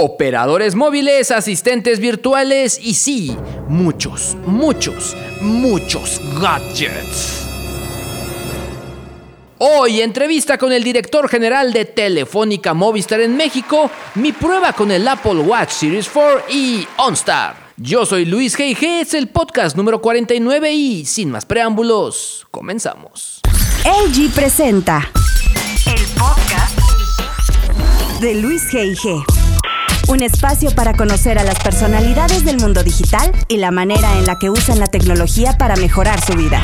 Operadores móviles, asistentes virtuales y sí, muchos, muchos, muchos gadgets. Hoy entrevista con el director general de Telefónica Movistar en México, mi prueba con el Apple Watch Series 4 y OnStar. Yo soy Luis G.I.G., es el podcast número 49 y sin más preámbulos, comenzamos. LG presenta el podcast de Luis G.I.G. Un espacio para conocer a las personalidades del mundo digital y la manera en la que usan la tecnología para mejorar su vida.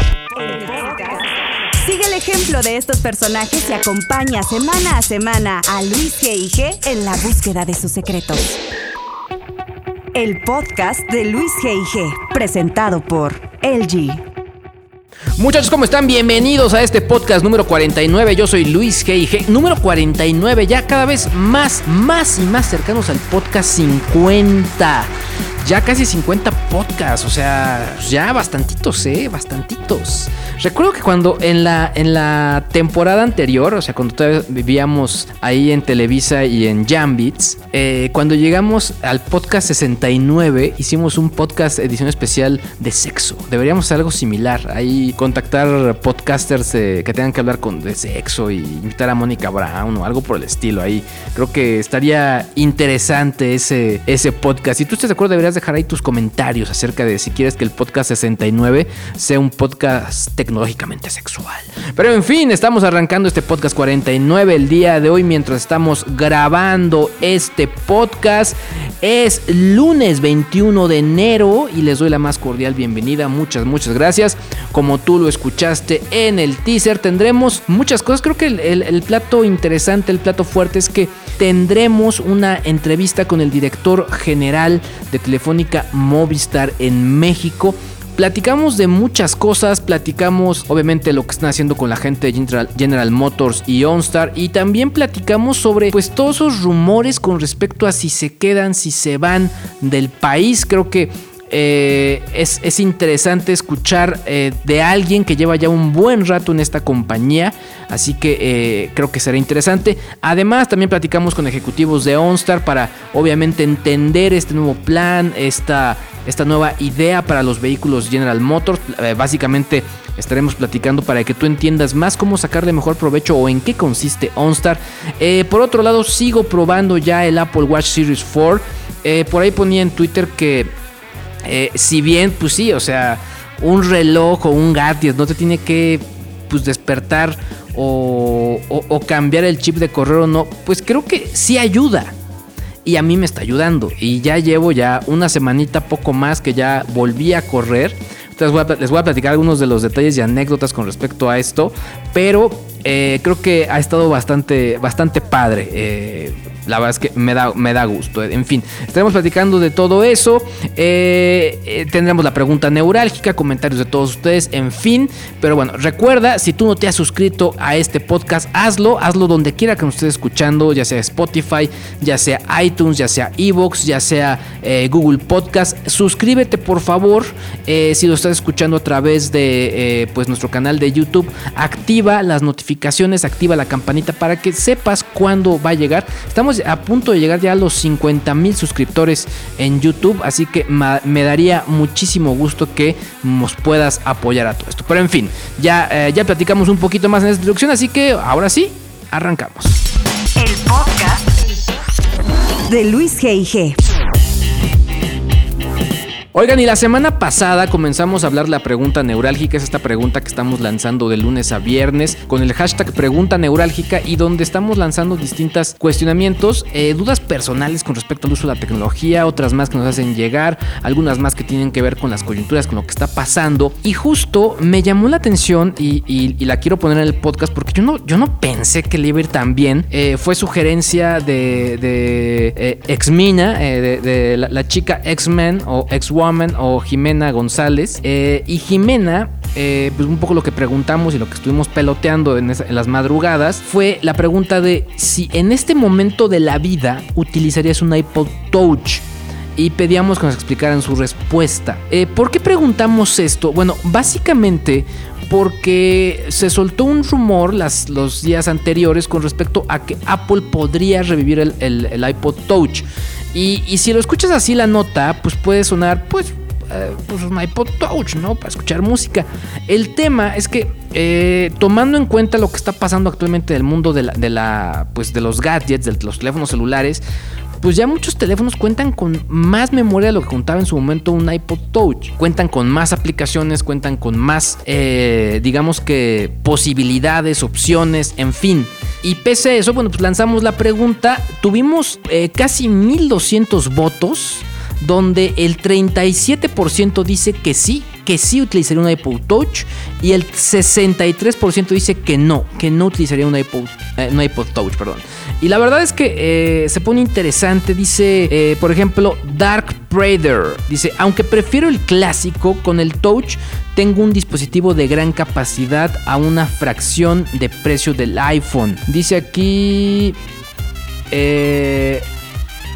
Sigue el ejemplo de estos personajes y acompaña semana a semana a Luis G.I.G. en la búsqueda de sus secretos. El podcast de Luis G.I.G. presentado por LG. Muchachos, ¿cómo están? Bienvenidos a este podcast número 49. Yo soy Luis G.I.G. Número 49, ya cada vez más, más y más cercanos al podcast 50 ya casi 50 podcasts, o sea, ya bastantitos, ¿eh? Bastantitos. Recuerdo que cuando en la, en la temporada anterior, o sea, cuando todavía vivíamos ahí en Televisa y en Jambits, eh, cuando llegamos al podcast 69, hicimos un podcast edición especial de sexo. Deberíamos hacer algo similar, ahí contactar podcasters eh, que tengan que hablar con, de sexo y invitar a Mónica Brown o algo por el estilo ahí. Creo que estaría interesante ese, ese podcast. Si tú estás de acuerdo, deberías dejar ahí tus comentarios acerca de si quieres que el podcast 69 sea un podcast tecnológicamente sexual. Pero en fin, estamos arrancando este podcast 49 el día de hoy mientras estamos grabando este podcast. Es lunes 21 de enero y les doy la más cordial bienvenida. Muchas, muchas gracias. Como tú lo escuchaste en el teaser, tendremos muchas cosas. Creo que el, el plato interesante, el plato fuerte es que tendremos una entrevista con el director general de Telefónica Movistar en México. Platicamos de muchas cosas, platicamos obviamente lo que están haciendo con la gente de General, Motors y OnStar y también platicamos sobre pues todos esos rumores con respecto a si se quedan, si se van del país. Creo que eh, es, interesante escuchar eh, de alguien que lleva ya un buen rato en esta compañía, así que eh, creo que será interesante. Además, también platicamos con ejecutivos de OnStar para obviamente entender este nuevo plan, esta, esta nueva idea para los vehículos General Motors. básicamente estaremos platicando para que tú entiendas más cómo sacarle mejor provecho o en qué consiste OnStar. por otro lado, sigo probando ya el Apple Watch Series 4. por ahí ponía en Twitter que eh, si bien, pues sí, o sea, un reloj o un gadget no te tiene que pues, despertar o, cambiar el chip de correr o no, pues creo que sí ayuda. Y a mí me está ayudando. Y ya llevo ya una semanita poco más que ya volví a correr. Entonces les voy a platicar algunos de los detalles y anécdotas con respecto a esto. Pero eh, creo que ha estado bastante, bastante padre. Eh, la verdad es que me da, me da gusto. En fin, estaremos platicando de todo eso. Eh, eh, tendremos la pregunta neurálgica, comentarios de todos ustedes, en fin. Pero bueno, recuerda, si tú no te has suscrito a este podcast, hazlo. Hazlo donde quiera que nos estés escuchando, ya sea Spotify, ya sea iTunes, ya sea Evox, ya sea eh, Google Podcast. Suscríbete, por favor. si lo estás escuchando a través de pues, nuestro canal de YouTube, activa las notificaciones, activa la campanita para que sepas cuándo va a llegar. Estamos a punto de llegar ya a los 50 mil suscriptores en YouTube, así que me daría muchísimo gusto que nos puedas apoyar a todo esto. Pero en fin, ya, eh, ya platicamos un poquito más en esta introducción, así que ahora sí, arrancamos. El podcast de Luis G.I.G. Oigan, y la semana pasada comenzamos a hablar la pregunta neurálgica, es esta pregunta que estamos lanzando de lunes a viernes con el hashtag pregunta neurálgica y donde estamos lanzando distintos cuestionamientos, eh, dudas personales con respecto al uso de la tecnología, otras más que nos hacen llegar, algunas más que tienen que ver con las coyunturas, con lo que está pasando. Y justo me llamó la atención y, la quiero poner en el podcast porque yo no, yo no pensé que le iba a ir tan bien. Eh, fue sugerencia de, de eh, Exmina, de, la, la, chica X-Men o X-Woman o Jimena González. Eh, y Jimena, eh, pues un poco lo que preguntamos y lo que estuvimos peloteando en, las madrugadas fue la pregunta de si en este momento de la vida utilizarías un iPod Touch y pedíamos que nos explicaran su respuesta. Eh, ¿Por qué preguntamos esto? Bueno, básicamente porque se soltó un rumor los días anteriores con respecto a que Apple podría revivir el iPod Touch. Y, si lo escuchas así la nota, pues puede sonar, pues, eh, pues un iPod Touch, ¿no? Para escuchar música. El tema es que, eh, tomando en cuenta lo que está pasando actualmente en el mundo de, la, pues, de los gadgets, de los teléfonos celulares, pues ya muchos teléfonos cuentan con más memoria de lo que contaba en su momento un iPod Touch. Cuentan con más aplicaciones, cuentan con más, eh, digamos que, posibilidades, opciones, en fin. Y pese a eso, bueno, pues lanzamos la pregunta. Tuvimos eh, casi 1200 votos, donde el 37% dice que sí, que sí utilizaría un iPod Touch y el 63% dice que no, que no utilizaría un iPod, eh, iPod Touch, perdón. Y la verdad es que eh, se pone interesante, dice, por ejemplo, Dark Prader, dice, aunque prefiero el clásico, con el Touch tengo un dispositivo de gran capacidad a una fracción de precio del iPhone. Dice aquí... Eh,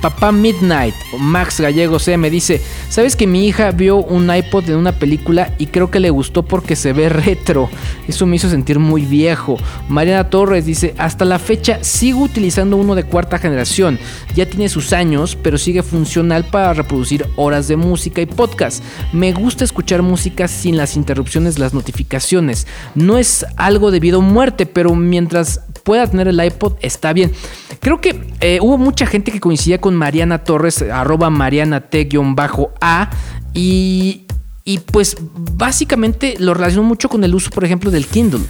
Papá Midnight, Max Gallego C, me dice, ¿sabes que mi hija vio un iPod en una película y creo que le gustó porque se ve retro? Eso me hizo sentir muy viejo. Mariana Torres dice, hasta la fecha sigo utilizando uno de cuarta generación. Ya tiene sus años, pero sigue funcional para reproducir horas de música y podcast. Me gusta escuchar música sin las interrupciones, las notificaciones. No es algo debido a muerte, pero mientras pueda tener el iPod está bien. Creo que eh, hubo mucha gente que coincidía con Mariana Torres, arroba Mariana T-A, y, y pues básicamente lo relacionó mucho con el uso, por ejemplo, del Kindle.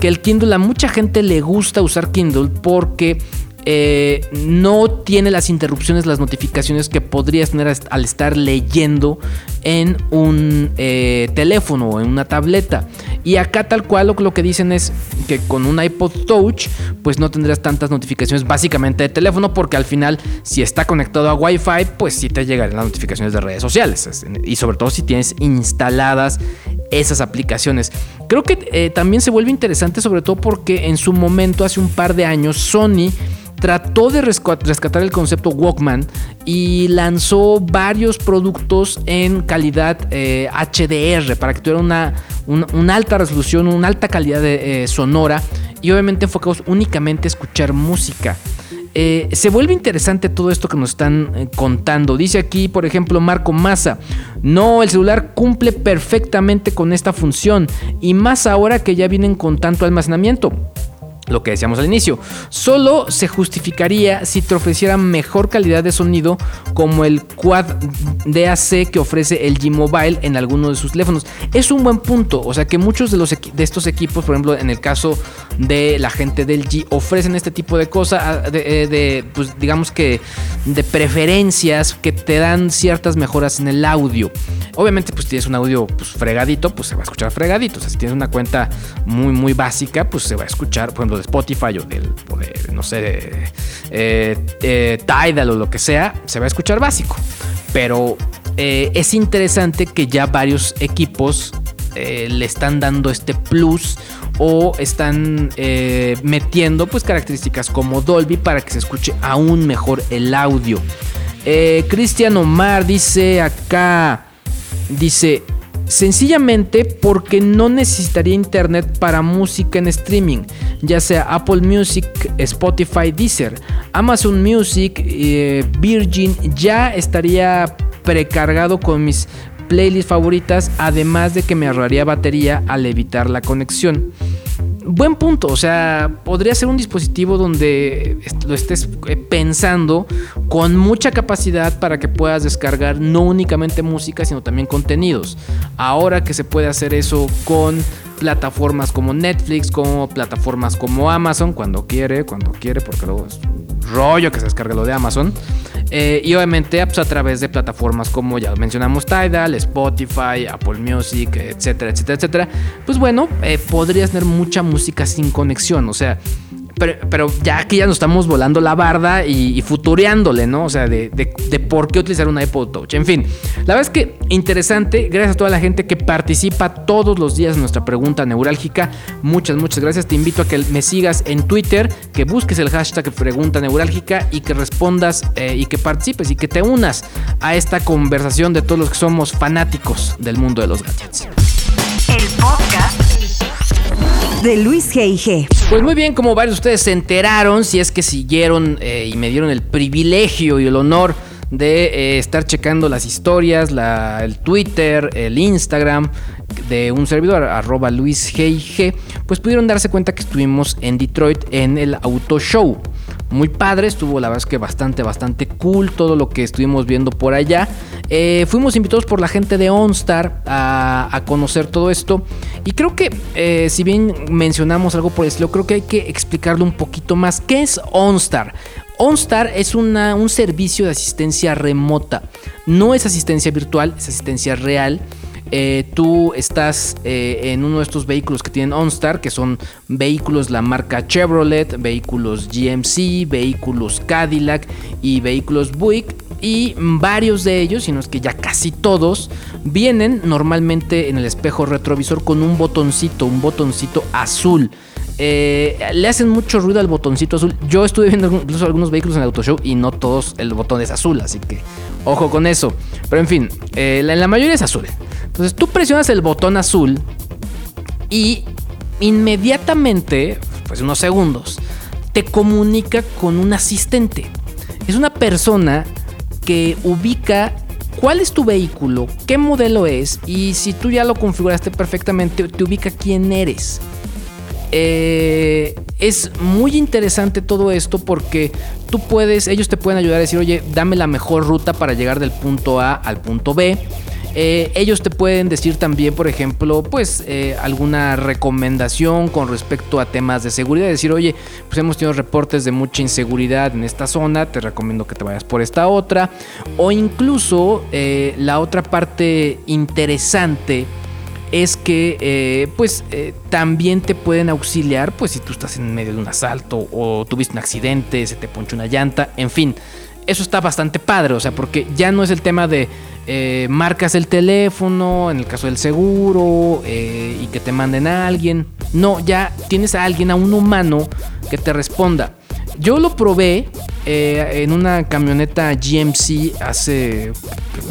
Que el Kindle a mucha gente le gusta usar Kindle porque eh, no tiene las interrupciones, las notificaciones que podrías tener al estar leyendo en un eh, teléfono o en una tableta. Y acá tal cual lo, que dicen es que con un iPod Touch pues no tendrás tantas notificaciones básicamente de teléfono porque al final si está conectado a Wi-Fi pues sí te llegarán las notificaciones de redes sociales y sobre todo si tienes instaladas esas aplicaciones. Creo que eh, también se vuelve interesante sobre todo porque en su momento hace un par de años Sony trató de rescatar el concepto Walkman y lanzó varios productos en calidad HDR eh, para que tuviera una, alta resolución, una alta calidad eh, sonora y obviamente enfocados únicamente a escuchar música. Eh, se vuelve interesante todo esto que nos están contando. Dice aquí, por ejemplo, Marco Massa, no, el celular cumple perfectamente con esta función y más ahora que ya vienen con tanto almacenamiento lo que decíamos al inicio. Solo se justificaría si te ofreciera mejor calidad de sonido como el Quad DAC que ofrece el G-Mobile en algunos de sus teléfonos. Es un buen punto, o sea que muchos de, los de estos equipos, por ejemplo en el caso de la gente del G, ofrecen este tipo de cosas, ah, eh, de, pues digamos que de preferencias que te dan ciertas mejoras en el audio. Obviamente pues tienes un audio pues fregadito, pues se va a escuchar fregadito. O sea, si tienes una cuenta muy muy básica, pues se va a escuchar, por ejemplo, de Spotify o del, no sé, eh, eh, Tidal o lo que sea, se va a escuchar básico. Pero eh, es interesante que ya varios equipos le están dando este plus o están metiendo pues características como Dolby para que se escuche aún mejor el audio. Cristian Omar dice acá, dice, Sencillamente porque no necesitaría internet para música en streaming, ya sea Apple Music, Spotify, Deezer, Amazon Music, eh, Virgin, ya estaría precargado con mis playlists favoritas, además de que me ahorraría batería al evitar la conexión. Buen punto, o sea, podría ser un dispositivo donde lo estés eh, pensando con mucha capacidad para que puedas descargar no únicamente música, sino también contenidos. Ahora que se puede hacer eso con plataformas como Netflix, como plataformas como Amazon, cuando quiere, cuando quiere, porque luego es rollo que se descargue lo de Amazon. Eh, y obviamente pues, a través de plataformas como ya mencionamos Tidal, Spotify, Apple Music, etcétera, etcétera, etcétera. Pues bueno, eh, podrías tener mucha música sin conexión. O sea, pero, ya aquí ya nos estamos volando la barda y, futureándole, ¿no? O sea, de, por qué utilizar un iPod Touch. En fin, la verdad es que interesante. Gracias a toda la gente que participa todos los días en nuestra pregunta neurálgica. Muchas, muchas gracias. Te invito a que me sigas en Twitter, que busques el hashtag pregunta neurálgica y que respondas eh, y que participes y que te unas a esta conversación de todos los que somos fanáticos del mundo de los gadgets. El podcast de Luis G.I.G. Pues muy bien, como varios de ustedes se enteraron, si es que siguieron eh, y me dieron el privilegio y el honor de eh, estar checando las historias, el Twitter, el Instagram de un servidor, arroba Luis pues pudieron darse cuenta que estuvimos en Detroit en el Auto Show muy padre, estuvo la verdad que bastante, bastante cool todo lo que estuvimos viendo por allá. Eh, fuimos invitados por la gente de OnStar a, conocer todo esto y creo que eh, si bien mencionamos algo por eso, creo que hay que explicarlo un poquito más. ¿Qué es OnStar? OnStar es una, un servicio de asistencia remota. No es asistencia virtual, es asistencia real. Eh, tú estás eh, en uno de estos vehículos que tienen OnStar, que son vehículos la marca Chevrolet, vehículos GMC, vehículos Cadillac y vehículos Buick. Y varios de ellos, sino es que ya casi todos, vienen normalmente en el espejo retrovisor con un botoncito, un botoncito azul. Eh, le hacen mucho ruido al botoncito azul. Yo estuve viendo incluso algunos vehículos en el auto show y no todos el botón es azul, así que ojo con eso. Pero en fin, la mayoría es azul. Entonces tú presionas el botón azul y inmediatamente, pues unos segundos, te comunica con un asistente. Es una persona que ubica cuál es tu vehículo, qué modelo es y si tú ya lo configuraste perfectamente, te ubica quién eres. Eh, es muy interesante todo esto porque tú puedes, ellos te pueden ayudar a decir, oye, dame la mejor ruta para llegar del punto A al punto B. Eh, ellos te pueden decir también, por ejemplo, pues eh, alguna recomendación con respecto a temas de seguridad. Decir, oye, pues hemos tenido reportes de mucha inseguridad en esta zona, te recomiendo que te vayas por esta otra. O incluso la otra parte interesante es que pues también te pueden auxiliar pues si tú estás en medio de un asalto o tuviste un accidente, se te ponche una llanta, en fin, eso está bastante padre, o sea, porque ya no es el tema de eh, marcas el teléfono, en el caso del seguro, eh, y que te manden a alguien. No, ya tienes a alguien, a un humano que te responda. Yo lo probé eh, en una camioneta GMC hace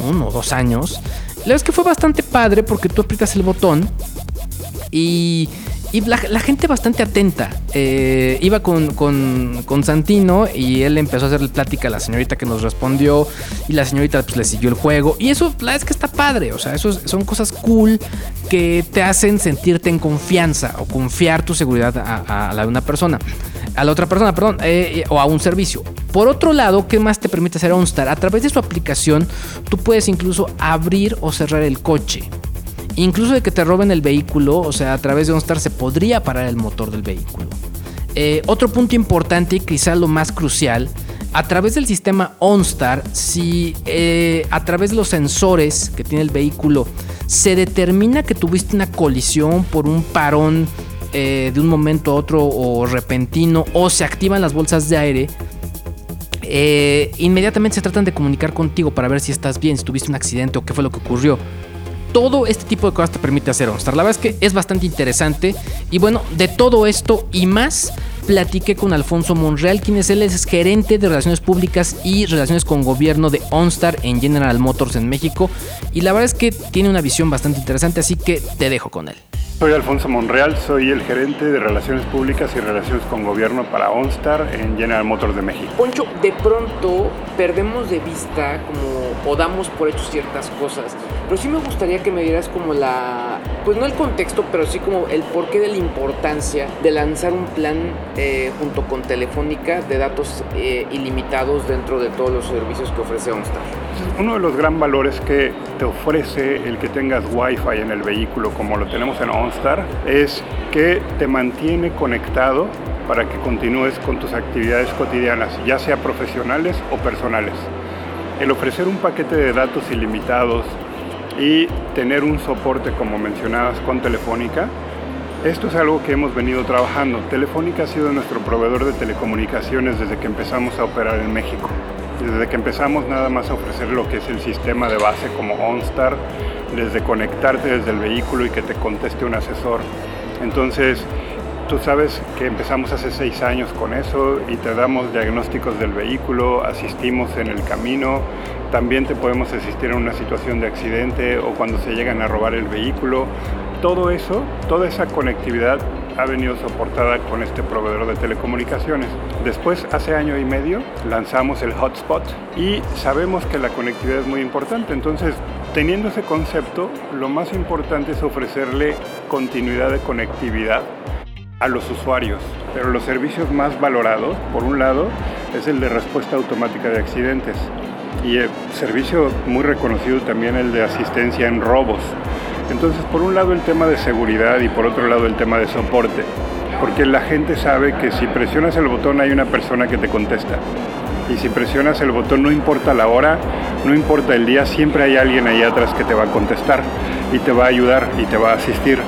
uno o dos años. La verdad es que fue bastante padre porque tú aprietas el botón y y la, gente bastante atenta. Eh, iba con, con, Santino y él empezó a hacerle plática a la señorita que nos respondió. Y la señorita pues, le siguió el juego. Y eso, la es que está padre. O sea, eso son cosas cool que te hacen sentirte en confianza o confiar tu seguridad a, la de una persona. A la otra persona, perdón, eh, o a un servicio. Por otro lado, ¿qué más te permite hacer OnStar? A través de su aplicación, tú puedes incluso abrir o cerrar el coche. Incluso de que te roben el vehículo, o sea, a través de OnStar se podría parar el motor del vehículo. Eh, otro punto importante y quizá lo más crucial, a través del sistema OnStar, si eh, a través de los sensores que tiene el vehículo se determina que tuviste una colisión por un parón eh, de un momento a otro o repentino o se activan las bolsas de aire, inmediatamente se tratan de comunicar contigo para ver si estás bien, si tuviste un accidente o qué fue lo que ocurrió todo este tipo de cosas te permite hacer OnStar. La verdad es que es bastante interesante. Y bueno, de todo esto y más, platiqué con Alfonso Monreal, quien es él es gerente de Relaciones Públicas y Relaciones con Gobierno de OnStar en General Motors en México. Y la verdad es que tiene una visión bastante interesante, así que te dejo con él. Soy Alfonso Monreal, soy el gerente de Relaciones Públicas y Relaciones con Gobierno para OnStar en General Motors de México. Poncho, de pronto perdemos de vista como o damos por hecho ciertas cosas, pero sí me gustaría que me dieras como la pues no el contexto, pero sí como el porqué de la importancia de lanzar un plan eh, junto con Telefónica de datos eh, ilimitados dentro de todos los servicios que ofrece OnStar. Uno de los gran valores que te ofrece el que tengas Wi-Fi en el vehículo, como lo tenemos en OnStar, es que te mantiene conectado para que continúes con tus actividades cotidianas, ya sea profesionales o personales. El ofrecer un paquete de datos ilimitados y tener un soporte, como mencionabas, con Telefónica, esto es algo que hemos venido trabajando. Telefónica ha sido nuestro proveedor de telecomunicaciones desde que empezamos a operar en México. Desde que empezamos nada más a ofrecer lo que es el sistema de base como OnStar, desde conectarte desde el vehículo y que te conteste un asesor. Entonces, Tú sabes que empezamos hace seis años con eso y te damos diagnósticos del vehículo, asistimos en el camino, también te podemos asistir en una situación de accidente o cuando se llegan a robar el vehículo. Todo eso, toda esa conectividad ha venido soportada con este proveedor de telecomunicaciones. Después, hace año y medio, lanzamos el hotspot y sabemos que la conectividad es muy importante. Entonces, teniendo ese concepto, lo más importante es ofrecerle continuidad de conectividad a los usuarios. Pero los servicios más valorados, por un lado, es el de respuesta automática de accidentes y el servicio muy reconocido también el de asistencia en robos. Entonces, por un lado el tema de seguridad y por otro lado el tema de soporte, porque la gente sabe que si presionas el botón hay una persona que te contesta. Y si presionas el botón no importa la hora, no importa el día, siempre hay alguien ahí atrás que te va a contestar y te va a ayudar y te va a asistir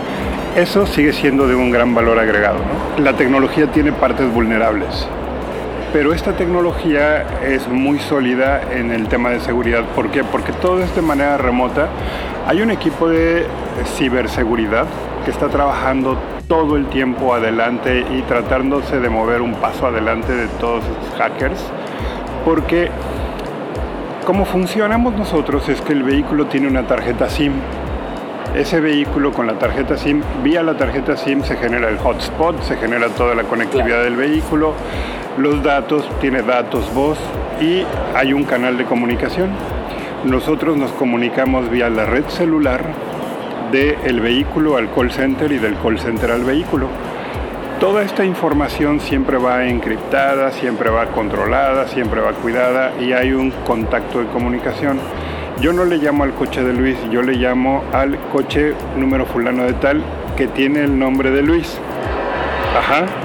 eso sigue siendo de un gran valor agregado. La tecnología tiene partes vulnerables, pero esta tecnología es muy sólida en el tema de seguridad. ¿Por qué? Porque todo es de manera remota. Hay un equipo de ciberseguridad que está trabajando todo el tiempo adelante y tratándose de mover un paso adelante de todos estos hackers, porque como funcionamos nosotros es que el vehículo tiene una tarjeta SIM ese vehículo con la tarjeta SIM, vía la tarjeta SIM se genera el hotspot, se genera toda la conectividad del vehículo, los datos, tiene datos voz y hay un canal de comunicación. Nosotros nos comunicamos vía la red celular del vehículo al call center y del call center al vehículo. Toda esta información siempre va encriptada, siempre va controlada, siempre va cuidada y hay un contacto de comunicación. Yo no le llamo al coche de Luis, yo le llamo al coche número fulano de tal que tiene el nombre de Luis. Ajá.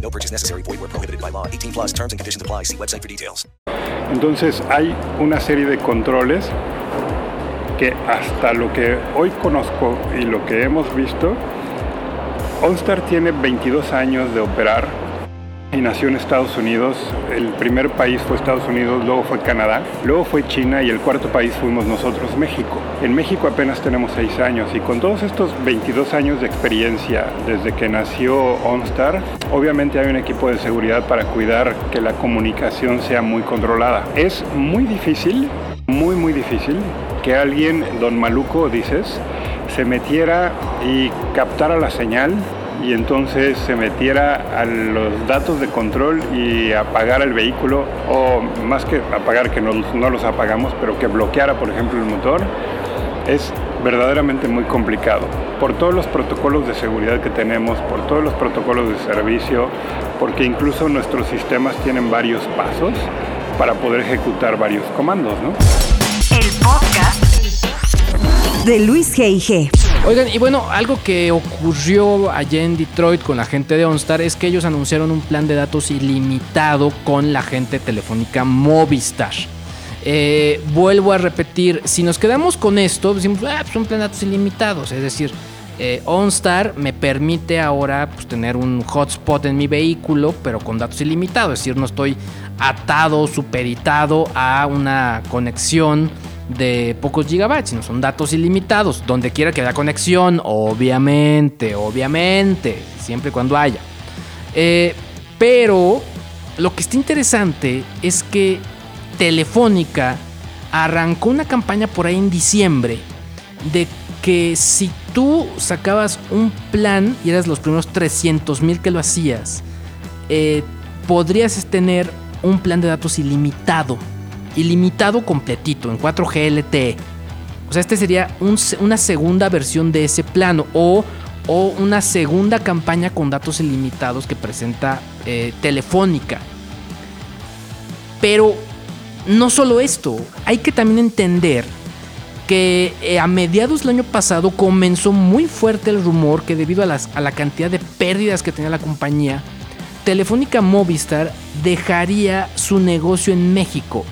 No purchase necessary. Void where prohibited by law. 18 plus terms and conditions apply. See website for details. Entonces hay una serie de controles que hasta lo que hoy conozco y lo que hemos visto, OnStar tiene 22 años de operar y nació en Estados Unidos. El primer país fue Estados Unidos, luego fue Canadá, luego fue China y el cuarto país fuimos nosotros, México. En México apenas tenemos seis años y con todos estos 22 años de experiencia desde que nació OnStar, obviamente hay un equipo de seguridad para cuidar que la comunicación sea muy controlada. Es muy difícil, muy muy difícil que alguien, don Maluco dices, se metiera y captara la señal y entonces se metiera a los datos de control y apagara el vehículo, o más que apagar, que no, no los apagamos, pero que bloqueara, por ejemplo, el motor, es verdaderamente muy complicado. Por todos los protocolos de seguridad que tenemos, por todos los protocolos de servicio, porque incluso nuestros sistemas tienen varios pasos para poder ejecutar varios comandos, ¿no? El podcast de Luis G.I.G. Oigan, y bueno, algo que ocurrió allá en Detroit con la gente de OnStar es que ellos anunciaron un plan de datos ilimitado con la gente telefónica Movistar. Eh, vuelvo a repetir, si nos quedamos con esto, decimos, ah, pues plan de datos ilimitados, es decir, eh, OnStar me permite ahora pues, tener un hotspot en mi vehículo, pero con datos ilimitados, es decir, no estoy atado, superitado a una conexión de pocos gigabytes, sino son datos ilimitados, donde quiera que haya conexión, obviamente, obviamente, siempre y cuando haya. Eh, pero lo que está interesante es que Telefónica arrancó una campaña por ahí en diciembre de que si tú sacabas un plan y eras los primeros 300 mil que lo hacías, eh, podrías tener un plan de datos ilimitado. Ilimitado completito en 4G LTE. O sea, este sería un- una segunda versión de ese plano o, una segunda campaña con datos ilimitados que presenta eh, Telefónica. Pero no solo esto, hay que también entender que eh, a mediados del año pasado comenzó muy fuerte el rumor que debido a, a la cantidad de pérdidas que tenía la compañía, Telefónica Movistar dejaría su negocio en México.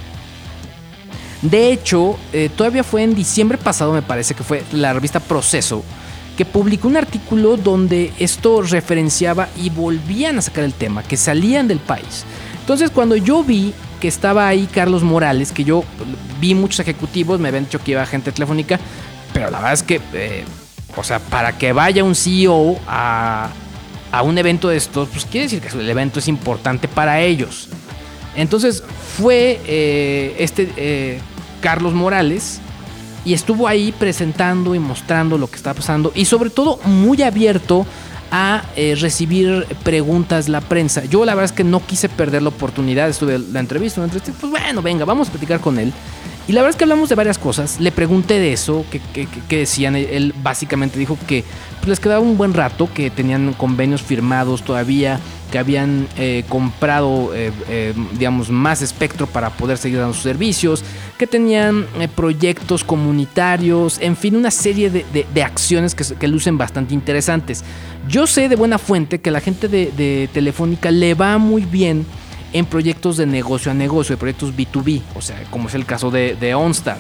De hecho, eh, todavía fue en diciembre pasado, me parece que fue la revista Proceso, que publicó un artículo donde esto referenciaba y volvían a sacar el tema, que salían del país. Entonces, cuando yo vi que estaba ahí Carlos Morales, que yo vi muchos ejecutivos, me habían dicho que iba gente telefónica, pero la verdad es que, eh, o sea, para que vaya un CEO a, a un evento de estos, pues quiere decir que el evento es importante para ellos. Entonces fue eh, este Carlos Morales y estuvo ahí presentando y mostrando lo que está pasando y sobre todo muy abierto a eh, recibir preguntas la prensa. Yo la verdad es que no quise perder la oportunidad, estuve la entrevista, una entrevista, pues bueno, venga, vamos a platicar con él. Y la verdad es que hablamos de varias cosas. Le pregunté de eso, que, que- decían. Él básicamente dijo que pues, les quedaba un buen rato, que tenían convenios firmados todavía, que habían eh, comprado, eh, eh, digamos, más espectro para poder seguir dando sus servicios, que tenían eh, proyectos comunitarios, en fin, una serie de, acciones que, lucen bastante interesantes. Yo sé de buena fuente que la gente de Telefónica le va muy bien en proyectos de negocio a negocio, de proyectos B2B, o sea, como es el caso de, OnStar.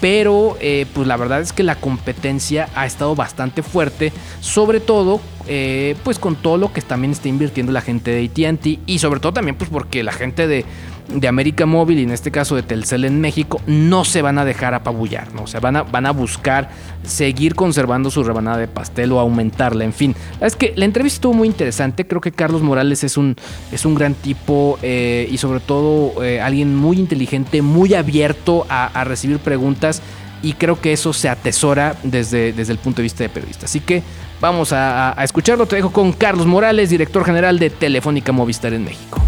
Pero eh, pues la verdad es que la competencia ha estado bastante fuerte, sobre todo eh, pues con todo lo que también está invirtiendo la gente de ATT y sobre todo también pues porque la gente de, de América Móvil y en este caso de Telcel en México no se van a dejar apabullar, ¿no? o sea, van a, van a buscar seguir conservando su rebanada de pastel o aumentarla, en fin. Es que la entrevista estuvo muy interesante, creo que Carlos Morales es un, es un gran tipo eh, y sobre todo eh, alguien muy inteligente, muy abierto a, recibir preguntas y creo que eso se atesora desde, desde el punto de vista de periodista. Así que vamos a- a escucharlo, te dejo con Carlos Morales, director general de Telefónica Movistar en México.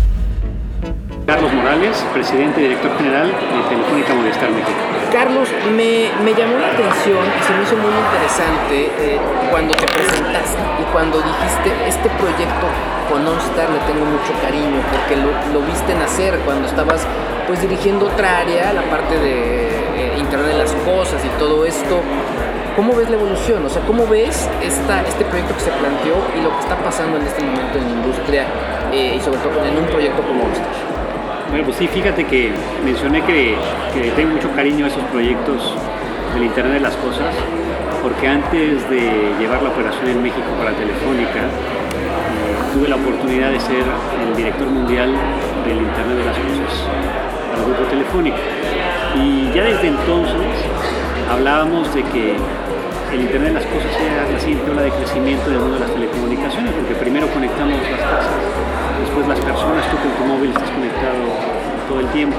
Carlos Morales, presidente y director general de Telefónica Movistar México. Carlos, me, me llamó la atención se me hizo muy interesante eh, cuando te presentaste y cuando dijiste este proyecto con OnStar le tengo mucho cariño porque lo, lo viste nacer cuando estabas pues dirigiendo otra área, la parte de eh, Internet de las Cosas y todo esto. ¿Cómo ves la evolución? O sea, ¿cómo ves esta, este proyecto que se planteó y lo que está pasando en este momento en la industria eh, y sobre todo en un proyecto como OnStar? Bueno, pues sí, fíjate que mencioné que, tengo mucho cariño a esos proyectos del Internet de las Cosas, porque antes de llevar la operación en México para Telefónica, eh, tuve la oportunidad de ser el director mundial del Internet de las Cosas para el Grupo Telefónica. Y ya desde entonces hablábamos de que el Internet de las Cosas era la siguiente ola de crecimiento del mundo de las telecomunicaciones, porque primero conectamos las casas, después las personas, tú con tu móvil estás conectado todo el tiempo,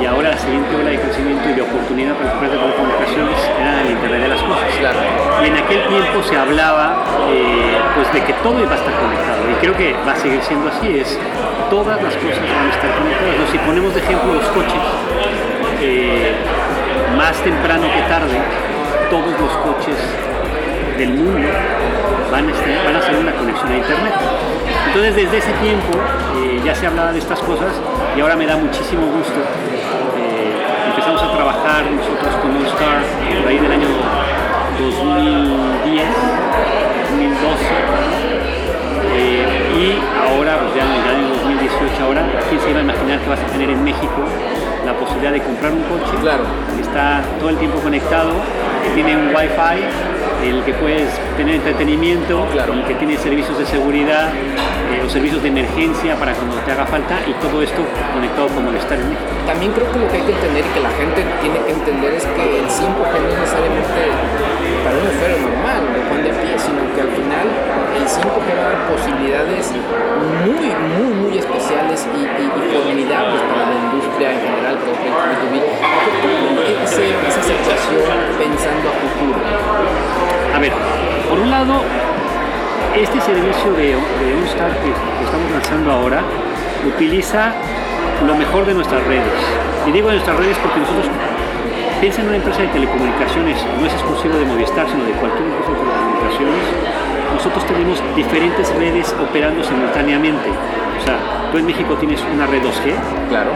y ahora la siguiente ola de crecimiento y de oportunidad para las empresas de telecomunicaciones era el Internet de las Cosas. Claro. Y en aquel tiempo se hablaba eh, pues de que todo iba a estar conectado y creo que va a seguir siendo así, es todas las cosas van a estar conectadas. ¿no? Si ponemos de ejemplo los coches, eh, más temprano que tarde, todos los coches del mundo van a, estar- van a hacer una conexión a Internet. Entonces desde ese tiempo eh, ya se hablaba de estas cosas y ahora me da muchísimo gusto. Eh, empezamos a trabajar nosotros con OnStar por ahí del año 2010, 2012. eh, y ahora, pues ya en el año 2018, ahora, ¿quién se iba a imaginar que vas a tener en México la posibilidad de comprar un coche? Claro. que está todo el tiempo conectado, que tiene un wifi, el que puedes tener entretenimiento, Claro. el que tiene servicios de seguridad, eh, los servicios de emergencia para cuando te haga falta y todo esto conectado lo está en México. También creo que lo que hay que entender y que la gente tiene que entender es que el 5G no es necesariamente para un usuario normal, de Juan de pie, sino que al final el 5G va a dar posibilidades muy, muy, muy especiales y, y- y formidables para la industria en general, para el B2B. ¿Cómo ese, esa aceptación pensando a futuro? A ver, por un lado, este servicio de, de OnStar que, que estamos lanzando ahora utiliza lo mejor de nuestras redes. Y digo de nuestras redes porque nosotros, piensa en una empresa de telecomunicaciones, no es exclusivo de Movistar, sino de cualquier empresa de telecomunicaciones, nosotros tenemos diferentes redes operando simultáneamente. O sea, tú en México tienes una red 2G, Claro.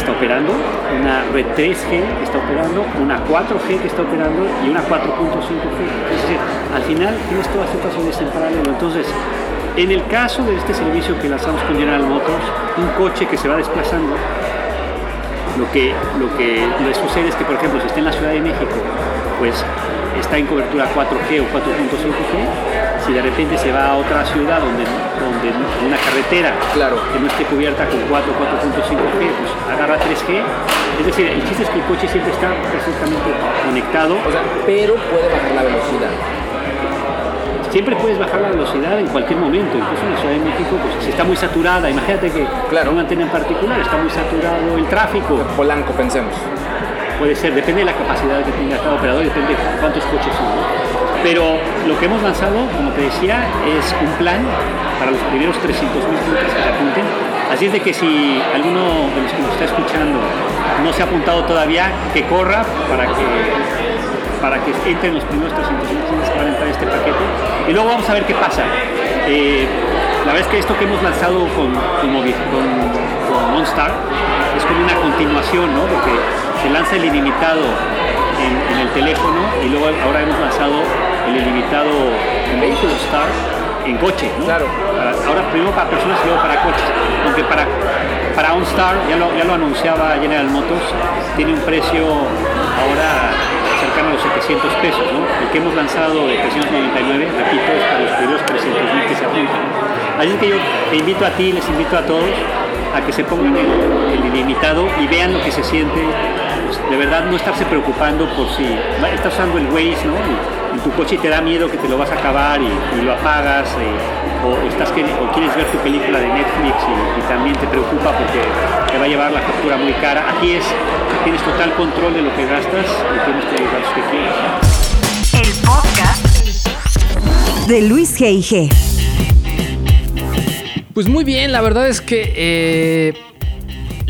Está operando, una red 3G que está operando, una 4G que está operando y una 4.5G. Es decir, al final tienes todas estas redes en paralelo. Entonces, en el caso de este servicio que lanzamos con General Motors, un coche que se va desplazando, lo que, lo que sucede es que, por ejemplo, si está en la Ciudad de México, pues está en cobertura 4G o 4.5G, si de repente se va a otra ciudad donde, donde una carretera Claro. que no esté cubierta con 4 4.5G, pues agarra 3G. Es decir, el chiste es que el coche siempre está perfectamente conectado. O sea, pero puede bajar la velocidad. Siempre puedes bajar la velocidad en cualquier momento, incluso en la Ciudad de México, pues si está muy saturada, imagínate que Claro. una antena en particular está muy saturado el tráfico, Polanco, pensemos. puede ser, depende de la capacidad que tenga cada operador, depende de cuántos coches son. Pero lo que hemos lanzado, como te decía, es un plan para los primeros 300 mil clientes que se apunten. Así es de que si alguno de los que nos está escuchando no se ha apuntado todavía, que corra para que para que entren los primeros 300 mil clientes que van a entrar a este paquete. Y luego vamos a ver qué pasa. Eh, la verdad es que esto que hemos lanzado con, con, con OnStar es como una continuación, ¿no? Porque se lanza el ilimitado en, en el teléfono y luego ahora hemos lanzado el ilimitado en vehículo Star en coche, ¿no? Claro. Para- ahora primero para personas y luego para coches. Aunque para, para OnStar, ya lo, ya lo anunciaba General Motors, tiene un precio ahora cercano a los 700 pesos, ¿no? El que hemos lanzado de 399, repito, es para los primeros 300 mil que se apuntan. Así que yo te invito a ti, les invito a todos a que se pongan el, el ilimitado y vean lo que se siente. De verdad, no estarse preocupando por si estás usando el Waze, ¿no? Y, tu coche te da miedo que te lo vas a acabar y, y lo apagas, eh, o, estás que- o quieres ver tu película de Netflix y, y también te preocupa porque te va a llevar la factura muy cara. Aquí es, tienes total control de lo que gastas y tienes todos los gastos que quieras. El podcast de Luis G.I.G. Pues muy bien, la verdad es que eh,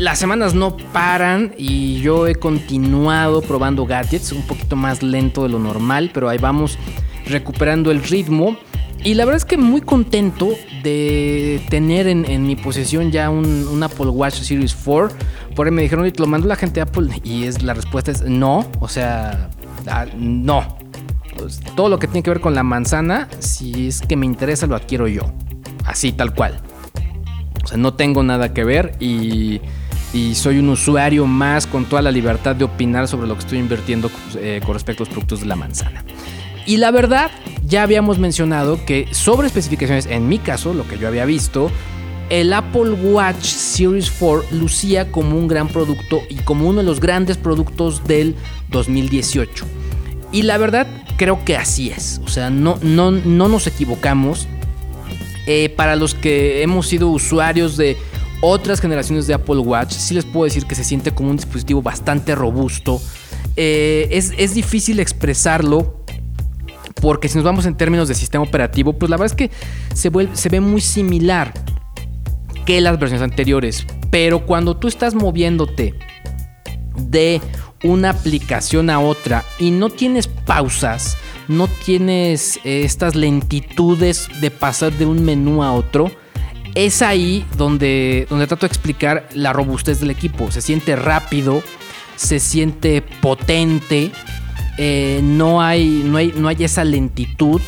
las semanas no paran y yo he continuado probando gadgets un poquito más lento de lo normal, pero ahí vamos recuperando el ritmo. Y la verdad es que muy contento de tener en, mi posesión ya un, Apple Watch Series 4. Por ahí me dijeron, "Oye, ¿te lo mandó la gente de Apple? Y es, la respuesta es no. O sea, ah, no. Pues, todo lo que tiene que ver con la manzana, si es que me interesa, lo adquiero yo. Así, tal cual. O sea, no tengo nada que ver y, y soy un usuario más con toda la libertad de opinar sobre lo que estoy invirtiendo eh, con respecto a los productos de la manzana. Y la verdad, ya habíamos mencionado que sobre especificaciones, en mi caso, lo que yo había visto, el Apple Watch Series 4 lucía como un gran producto y como uno de los grandes productos del 2018. Y la verdad, creo que así es. O sea, no, no, no nos equivocamos. Eh, para los que hemos sido usuarios de otras generaciones de Apple Watch, sí les puedo decir que se siente como un dispositivo bastante robusto. Eh, es, es difícil expresarlo porque si nos vamos en términos de sistema operativo, pues la verdad es que se, vuelve, se ve muy similar que las versiones anteriores. Pero cuando tú estás moviéndote de una aplicación a otra y no tienes pausas, no tienes eh, estas lentitudes de pasar de un menú a otro, es ahí donde, donde trato de explicar la robustez del equipo. Se siente rápido, se siente potente, eh, no, hay, no, hay, no hay esa lentitud.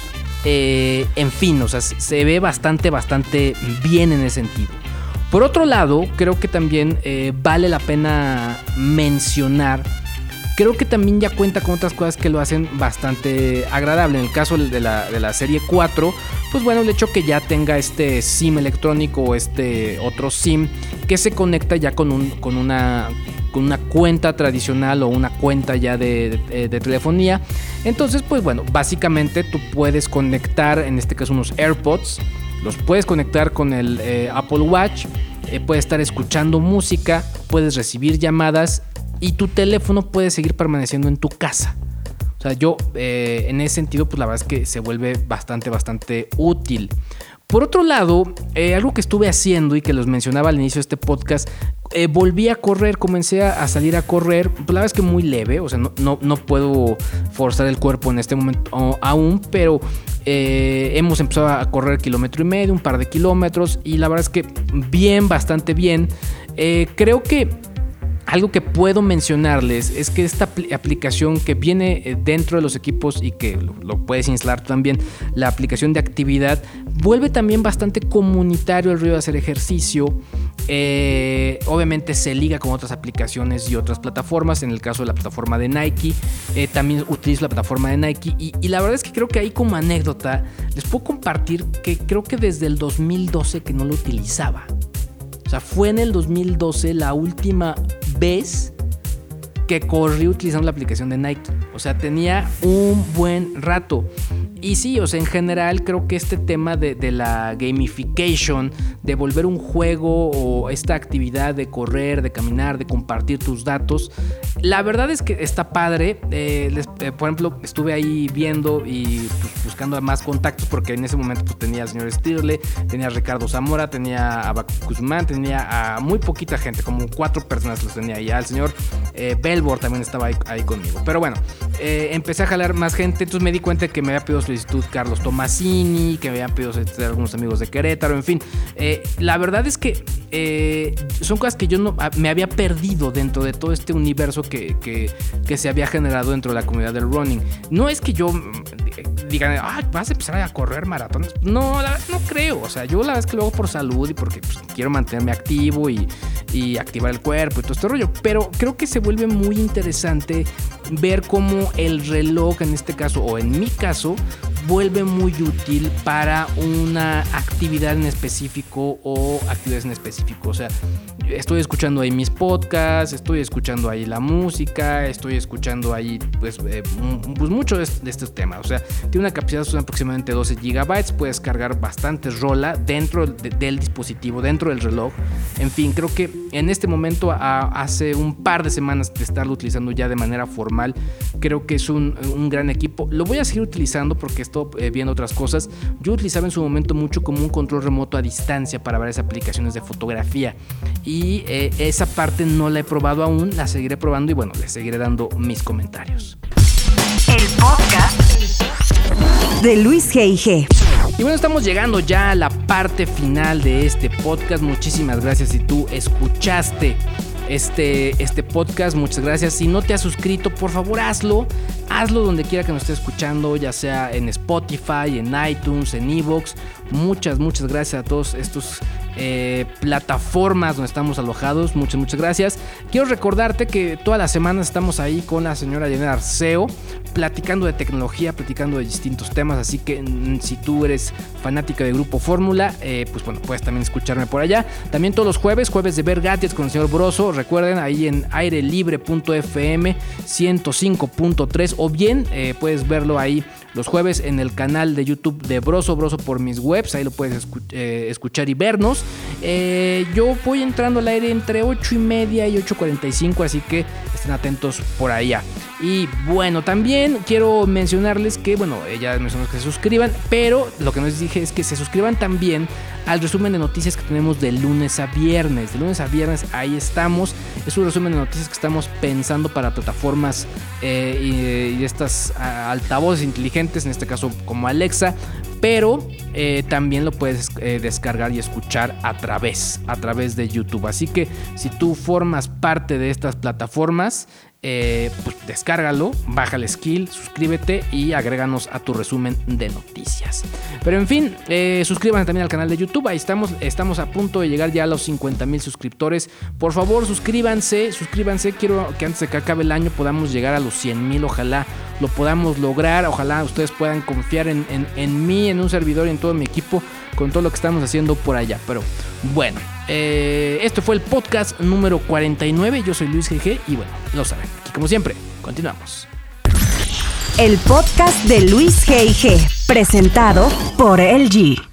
eh, en fin, o sea, se ve bastante, bastante bien en ese sentido. Por otro lado, creo que también eh, vale la pena mencionar. Creo que también ya cuenta con otras cosas que lo hacen bastante agradable. En el caso de la, de la serie 4, pues bueno, el hecho que ya tenga este SIM electrónico o este otro SIM que se conecta ya con, un, con, una, con una cuenta tradicional o una cuenta ya de, de- telefonía. Entonces, pues bueno, básicamente tú puedes conectar, en este caso unos AirPods, los puedes conectar con el eh, Apple Watch, eh, puedes estar escuchando música, puedes recibir llamadas y tu teléfono puede seguir permaneciendo en tu casa. O sea, yo eh, en ese sentido, pues la verdad es que se vuelve bastante, bastante útil. Por otro lado, eh, algo que estuve haciendo y que los mencionaba al inicio de este podcast, eh, volví a correr, comencé a, salir a correr, pues la verdad es que muy leve, o sea, no, no, no puedo forzar el cuerpo en este momento aún, pero hemos empezado a correr kilómetro y medio, un par de kilómetros, y la verdad es que bien, bastante bien. Creo que algo que puedo mencionarles es que esta apl- aplicación que viene eh, dentro de los equipos y que lo, puedes instalar también, la aplicación de actividad, vuelve también bastante comunitario el ruido de hacer ejercicio. Eh, obviamente se liga con otras aplicaciones y otras plataformas. En el caso de la plataforma de Nike, eh, también utilizo la plataforma de Nike. Y, y la verdad es que creo que ahí como anécdota les puedo compartir que creo que desde el 2012 que no lo utilizaba. O sea, fue en el 2012 la última vez que corrí utilizando la aplicación de Nike. O sea, tenía un buen rato. Y sí, o sea, en general creo que este tema de, de la gamification, de volver un juego o esta actividad de correr, de caminar, de compartir tus datos, la verdad es que está padre. Eh, les- eh, por ejemplo, estuve ahí viendo y pues, buscando más contactos porque en ese momento pues, tenía al señor Stirle, tenía a Ricardo Zamora, tenía a Bacu Guzmán, tenía a muy poquita gente, como cuatro personas los tenía ahí. Al señor eh, Belbor también estaba ahí, conmigo. Pero bueno, eh, empecé a jalar más gente, entonces me di cuenta que me había pedido solicitud Carlos Tomasini, que me habían pedido solicitud algunos amigos de Querétaro, en fin. Eh, la verdad es que eh, son cosas que yo ah, me había perdido dentro de todo este universo que, que- que se había generado dentro de la comunidad del running. No es que yo mm, digan, ah, vas a empezar a correr maratones. No, la verdad no creo. O sea, yo la verdad es que lo hago por salud y porque pues, quiero mantenerme activo y, y activar el cuerpo y todo este rollo. Pero creo que se vuelve muy interesante ver cómo el reloj, en este caso, o en mi caso, vuelve muy útil para una actividad en específico o actividades en específico. O sea, estoy escuchando ahí mis podcasts, estoy escuchando ahí la música, estoy escuchando ahí pues, eh, pues mucho de, de estos temas. O sea, tiene una capacidad son aproximadamente 12 gigabytes, puedes cargar bastantes rola dentro de- del dispositivo, dentro del reloj. En fin, creo que en este momento, a- hace un par de semanas de estarlo utilizando ya de manera formal, creo que es un, un gran equipo. Lo voy a seguir utilizando porque eh, viendo otras cosas. Yo utilizaba en su momento mucho como un control remoto a distancia para varias aplicaciones de fotografía. Y eh, esa parte no la he probado aún, la seguiré probando y bueno, les seguiré dando mis comentarios. El podcast de Luis G.I.G. Y bueno, estamos llegando ya a la parte final de este podcast. Muchísimas gracias si tú escuchaste este, este podcast. Muchas gracias. Si no te has suscrito, por favor hazlo. Hazlo donde quiera que nos esté escuchando, ya sea en Spotify, en iTunes, en Evox. Muchas, muchas gracias a todos estos eh, plataformas donde estamos alojados. Muchas, muchas gracias. Quiero recordarte que todas las semanas estamos ahí con la señora Yanela Arceo, platicando de tecnología, platicando de distintos temas. Así que mm, si tú eres fanática de Grupo Fórmula, eh, pues bueno, puedes también escucharme por allá. También todos los jueves, jueves de ver gadgets con el señor Broso. Recuerden ahí en airelibre.fm 105.3 o bien eh, puedes verlo ahí los jueves en el canal de YouTube de Broso, Broso por mis webs, ahí lo puedes escu- escuchar y vernos. Eh, yo voy entrando al aire entre 8 y media y 8.45, así que estén atentos por allá. Y bueno, también quiero mencionarles que, bueno, ya mencionamos que se suscriban, pero lo que no les dije es que se suscriban también al resumen de noticias que tenemos de lunes a viernes. De lunes a viernes ahí estamos. Es un resumen de noticias que estamos pensando para plataformas eh, y, estas altavoces inteligentes, en este caso como Alexa, pero eh, también lo puedes eh, descargar y escuchar a través, a través de YouTube. Así que si tú formas parte de estas plataformas, eh, pues descárgalo, baja el skill, suscríbete y agréganos a tu resumen de noticias. Pero en fin, eh, suscríbanse también al canal de YouTube. Ahí estamos, estamos a punto de llegar ya a los 50 mil suscriptores. Por favor, suscríbanse, suscríbanse. Quiero que antes de que acabe el año podamos llegar a los 100 mil. Ojalá lo podamos lograr. Ojalá ustedes puedan confiar en, en mí, en un servidor y en todo mi equipo con todo lo que estamos haciendo por allá. Pero bueno, eh, esto fue el podcast número 49. Yo soy Luis GG y bueno, lo saben. Aquí como siempre, continuamos. El podcast de Luis GG, presentado por LG.